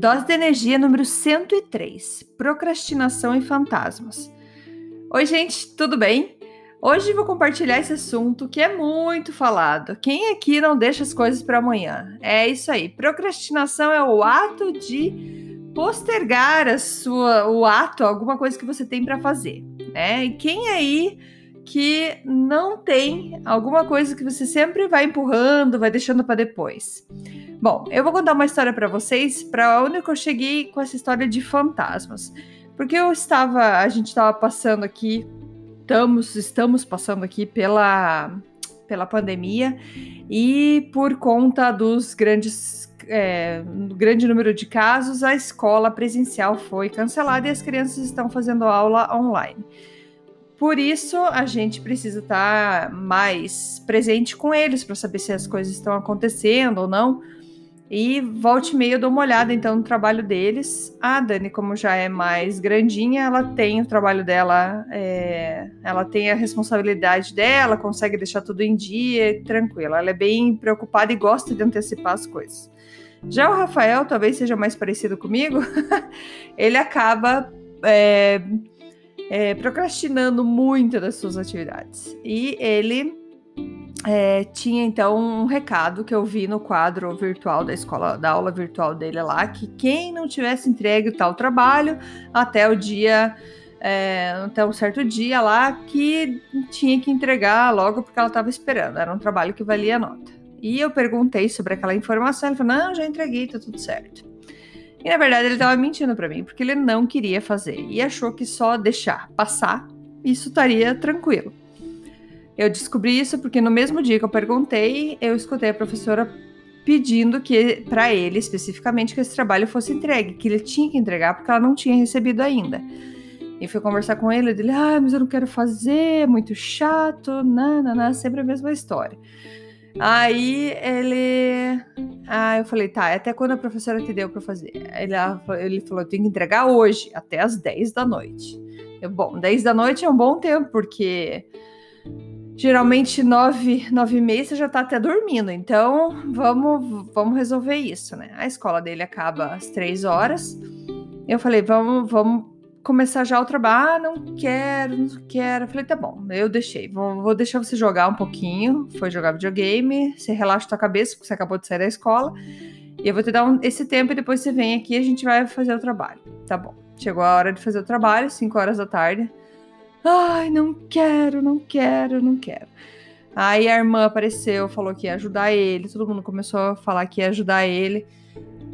Dose de energia número 103: Procrastinação e fantasmas. Oi, gente, tudo bem? Hoje vou compartilhar esse assunto que é muito falado. Quem aqui não deixa as coisas para amanhã? É isso aí. Procrastinação é o ato de postergar a sua, o ato, alguma coisa que você tem para fazer, né? E quem aí que não tem alguma coisa que você sempre vai empurrando, vai deixando para depois? Bom, eu vou contar uma história para vocês, para onde eu cheguei com essa história de fantasmas. Porque eu estava, a gente estava passando aqui, estamos, estamos passando aqui pela, pela pandemia e por conta dos grandes, é, grande número de casos, a escola presencial foi cancelada e as crianças estão fazendo aula online. Por isso, a gente precisa estar mais presente com eles para saber se as coisas estão acontecendo ou não e volte e meia eu dou uma olhada então no trabalho deles. A Dani, como já é mais grandinha, ela tem o trabalho dela, é, ela tem a responsabilidade dela, consegue deixar tudo em dia, tranquila. Ela é bem preocupada e gosta de antecipar as coisas. Já o Rafael, talvez seja mais parecido comigo, ele acaba é, é, procrastinando muito das suas atividades. E ele é, tinha então um recado que eu vi no quadro virtual da escola, da aula virtual dele lá, que quem não tivesse entregue tal trabalho até o dia, é, até um certo dia lá, que tinha que entregar logo porque ela estava esperando. Era um trabalho que valia nota. E eu perguntei sobre aquela informação, ele falou: não, já entreguei, tá tudo certo. E na verdade ele estava mentindo para mim, porque ele não queria fazer e achou que só deixar passar isso estaria tranquilo. Eu descobri isso porque no mesmo dia que eu perguntei, eu escutei a professora pedindo que para ele especificamente que esse trabalho fosse entregue, que ele tinha que entregar porque ela não tinha recebido ainda. E fui conversar com ele, ele, ah, mas eu não quero fazer, é muito chato, nanana, sempre a mesma história. Aí ele. Ah, eu falei, tá, até quando a professora te deu para fazer? Ele, ele falou, tem que entregar hoje, até as 10 da noite. Eu, bom, 10 da noite é um bom tempo, porque geralmente nove, nove e meia você já tá até dormindo. Então, vamos, vamos resolver isso, né? A escola dele acaba às três horas. Eu falei, vamos, vamos começar já o trabalho. Ah, não quero, não quero. Eu falei, tá bom, eu deixei. Vou, vou deixar você jogar um pouquinho. Foi jogar videogame. Você relaxa tua cabeça, porque você acabou de sair da escola. E eu vou te dar um, esse tempo e depois você vem aqui e a gente vai fazer o trabalho. Tá bom. Chegou a hora de fazer o trabalho, 5 horas da tarde. Ai, não quero, não quero, não quero. Aí a irmã apareceu, falou que ia ajudar ele, todo mundo começou a falar que ia ajudar ele.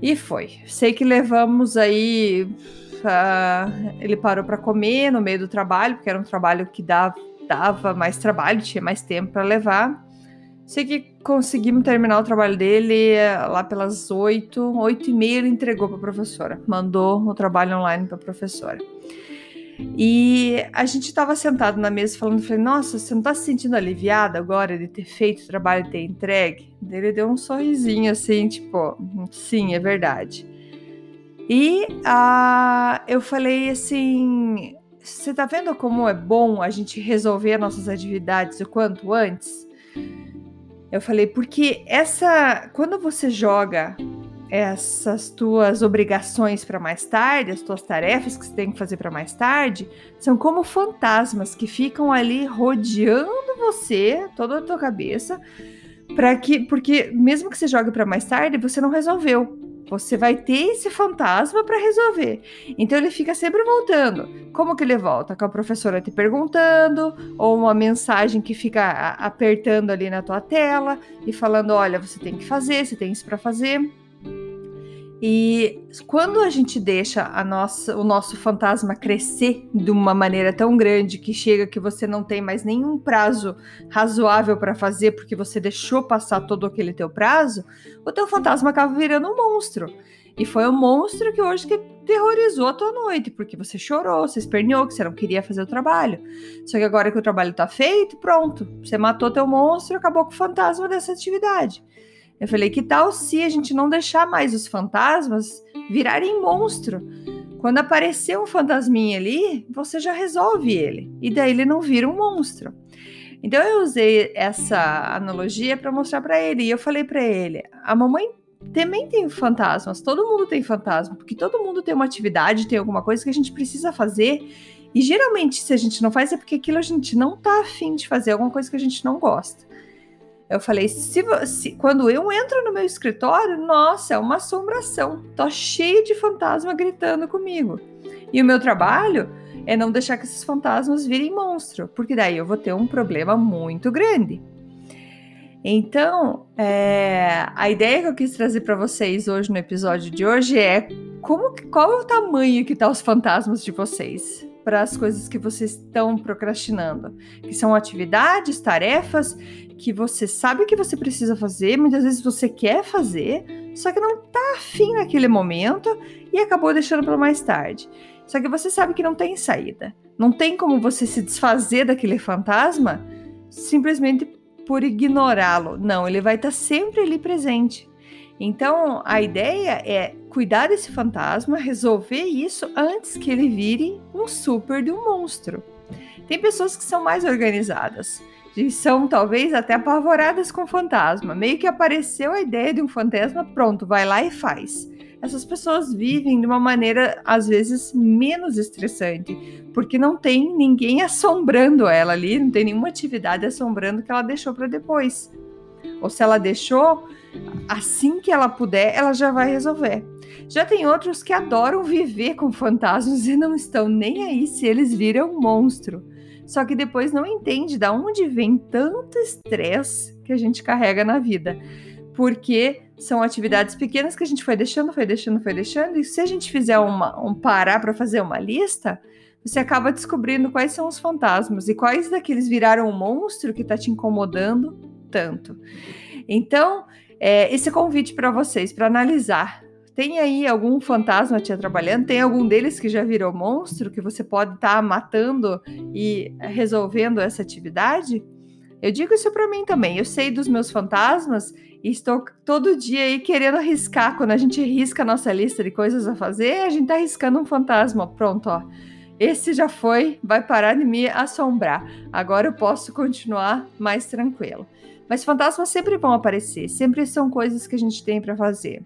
E foi. Sei que levamos aí. Uh, ele parou para comer no meio do trabalho, porque era um trabalho que dava, dava mais trabalho, tinha mais tempo para levar. Sei que conseguimos terminar o trabalho dele eh, lá pelas oito, oito e meia ele entregou para a professora, mandou o trabalho online para a professora. E a gente estava sentado na mesa falando, falei, nossa, você não está se sentindo aliviada agora de ter feito o trabalho e ter entregue? Ele deu um sorrisinho assim, tipo, sim, é verdade. E uh, eu falei assim, você tá vendo como é bom a gente resolver nossas atividades o quanto antes? Eu falei, porque essa. Quando você joga essas tuas obrigações para mais tarde, as tuas tarefas que você tem que fazer para mais tarde, são como fantasmas que ficam ali rodeando você, toda a tua cabeça, para que, porque mesmo que você jogue para mais tarde, você não resolveu. Você vai ter esse fantasma para resolver. Então ele fica sempre voltando. Como que ele volta? Com a professora te perguntando, ou uma mensagem que fica apertando ali na tua tela e falando: olha, você tem que fazer, você tem isso para fazer. E quando a gente deixa a nossa, o nosso fantasma crescer de uma maneira tão grande que chega que você não tem mais nenhum prazo razoável para fazer porque você deixou passar todo aquele teu prazo, o teu fantasma acaba virando um monstro. E foi o monstro que hoje que terrorizou a tua noite, porque você chorou, você esperneou, que você não queria fazer o trabalho. Só que agora que o trabalho tá feito, pronto, você matou teu monstro acabou com o fantasma dessa atividade. Eu falei, que tal se a gente não deixar mais os fantasmas virarem monstro? Quando aparecer um fantasminha ali, você já resolve ele. E daí ele não vira um monstro. Então eu usei essa analogia para mostrar para ele. E eu falei para ele: a mamãe também tem fantasmas, todo mundo tem fantasma, porque todo mundo tem uma atividade, tem alguma coisa que a gente precisa fazer. E geralmente, se a gente não faz, é porque aquilo a gente não tá afim de fazer, alguma coisa que a gente não gosta. Eu falei, se, se, quando eu entro no meu escritório, nossa, é uma assombração. Tô cheio de fantasma gritando comigo. E o meu trabalho é não deixar que esses fantasmas virem monstro, porque daí eu vou ter um problema muito grande. Então, é, a ideia que eu quis trazer para vocês hoje no episódio de hoje é como, qual é o tamanho que tá os fantasmas de vocês para as coisas que vocês estão procrastinando, que são atividades, tarefas que você sabe que você precisa fazer, muitas vezes você quer fazer, só que não tá afim naquele momento e acabou deixando para mais tarde. Só que você sabe que não tem saída. Não tem como você se desfazer daquele fantasma simplesmente por ignorá-lo. Não, ele vai estar tá sempre ali presente. Então, a ideia é cuidar desse fantasma, resolver isso antes que ele vire um super de um monstro. Tem pessoas que são mais organizadas e são talvez até apavoradas com fantasma. Meio que apareceu a ideia de um fantasma, pronto, vai lá e faz. Essas pessoas vivem de uma maneira às vezes menos estressante, porque não tem ninguém assombrando ela ali, não tem nenhuma atividade assombrando que ela deixou para depois. Ou se ela deixou, assim que ela puder, ela já vai resolver. Já tem outros que adoram viver com fantasmas e não estão nem aí se eles viram monstro. Só que depois não entende de onde vem tanto estresse que a gente carrega na vida. Porque são atividades pequenas que a gente foi deixando, foi deixando, foi deixando, e se a gente fizer uma, um parar para fazer uma lista, você acaba descobrindo quais são os fantasmas e quais daqueles viraram um monstro que está te incomodando tanto. Então, é, esse convite para vocês, para analisar. Tem aí algum fantasma te atrapalhando? Tem algum deles que já virou monstro que você pode estar tá matando e resolvendo essa atividade? Eu digo isso para mim também. Eu sei dos meus fantasmas e estou todo dia aí querendo arriscar. Quando a gente risca a nossa lista de coisas a fazer, a gente está arriscando um fantasma. Pronto, ó. Esse já foi, vai parar de me assombrar. Agora eu posso continuar mais tranquilo. Mas fantasmas sempre vão aparecer, sempre são coisas que a gente tem para fazer.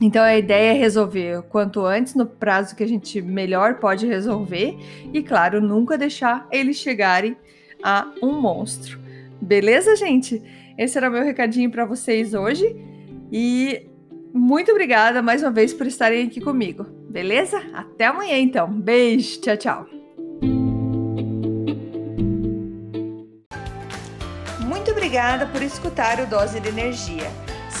Então a ideia é resolver quanto antes, no prazo que a gente melhor pode resolver, e claro, nunca deixar eles chegarem a um monstro. Beleza, gente? Esse era o meu recadinho para vocês hoje. E muito obrigada mais uma vez por estarem aqui comigo. Beleza? Até amanhã então. Beijo, tchau, tchau. obrigada por escutar o Dose de Energia.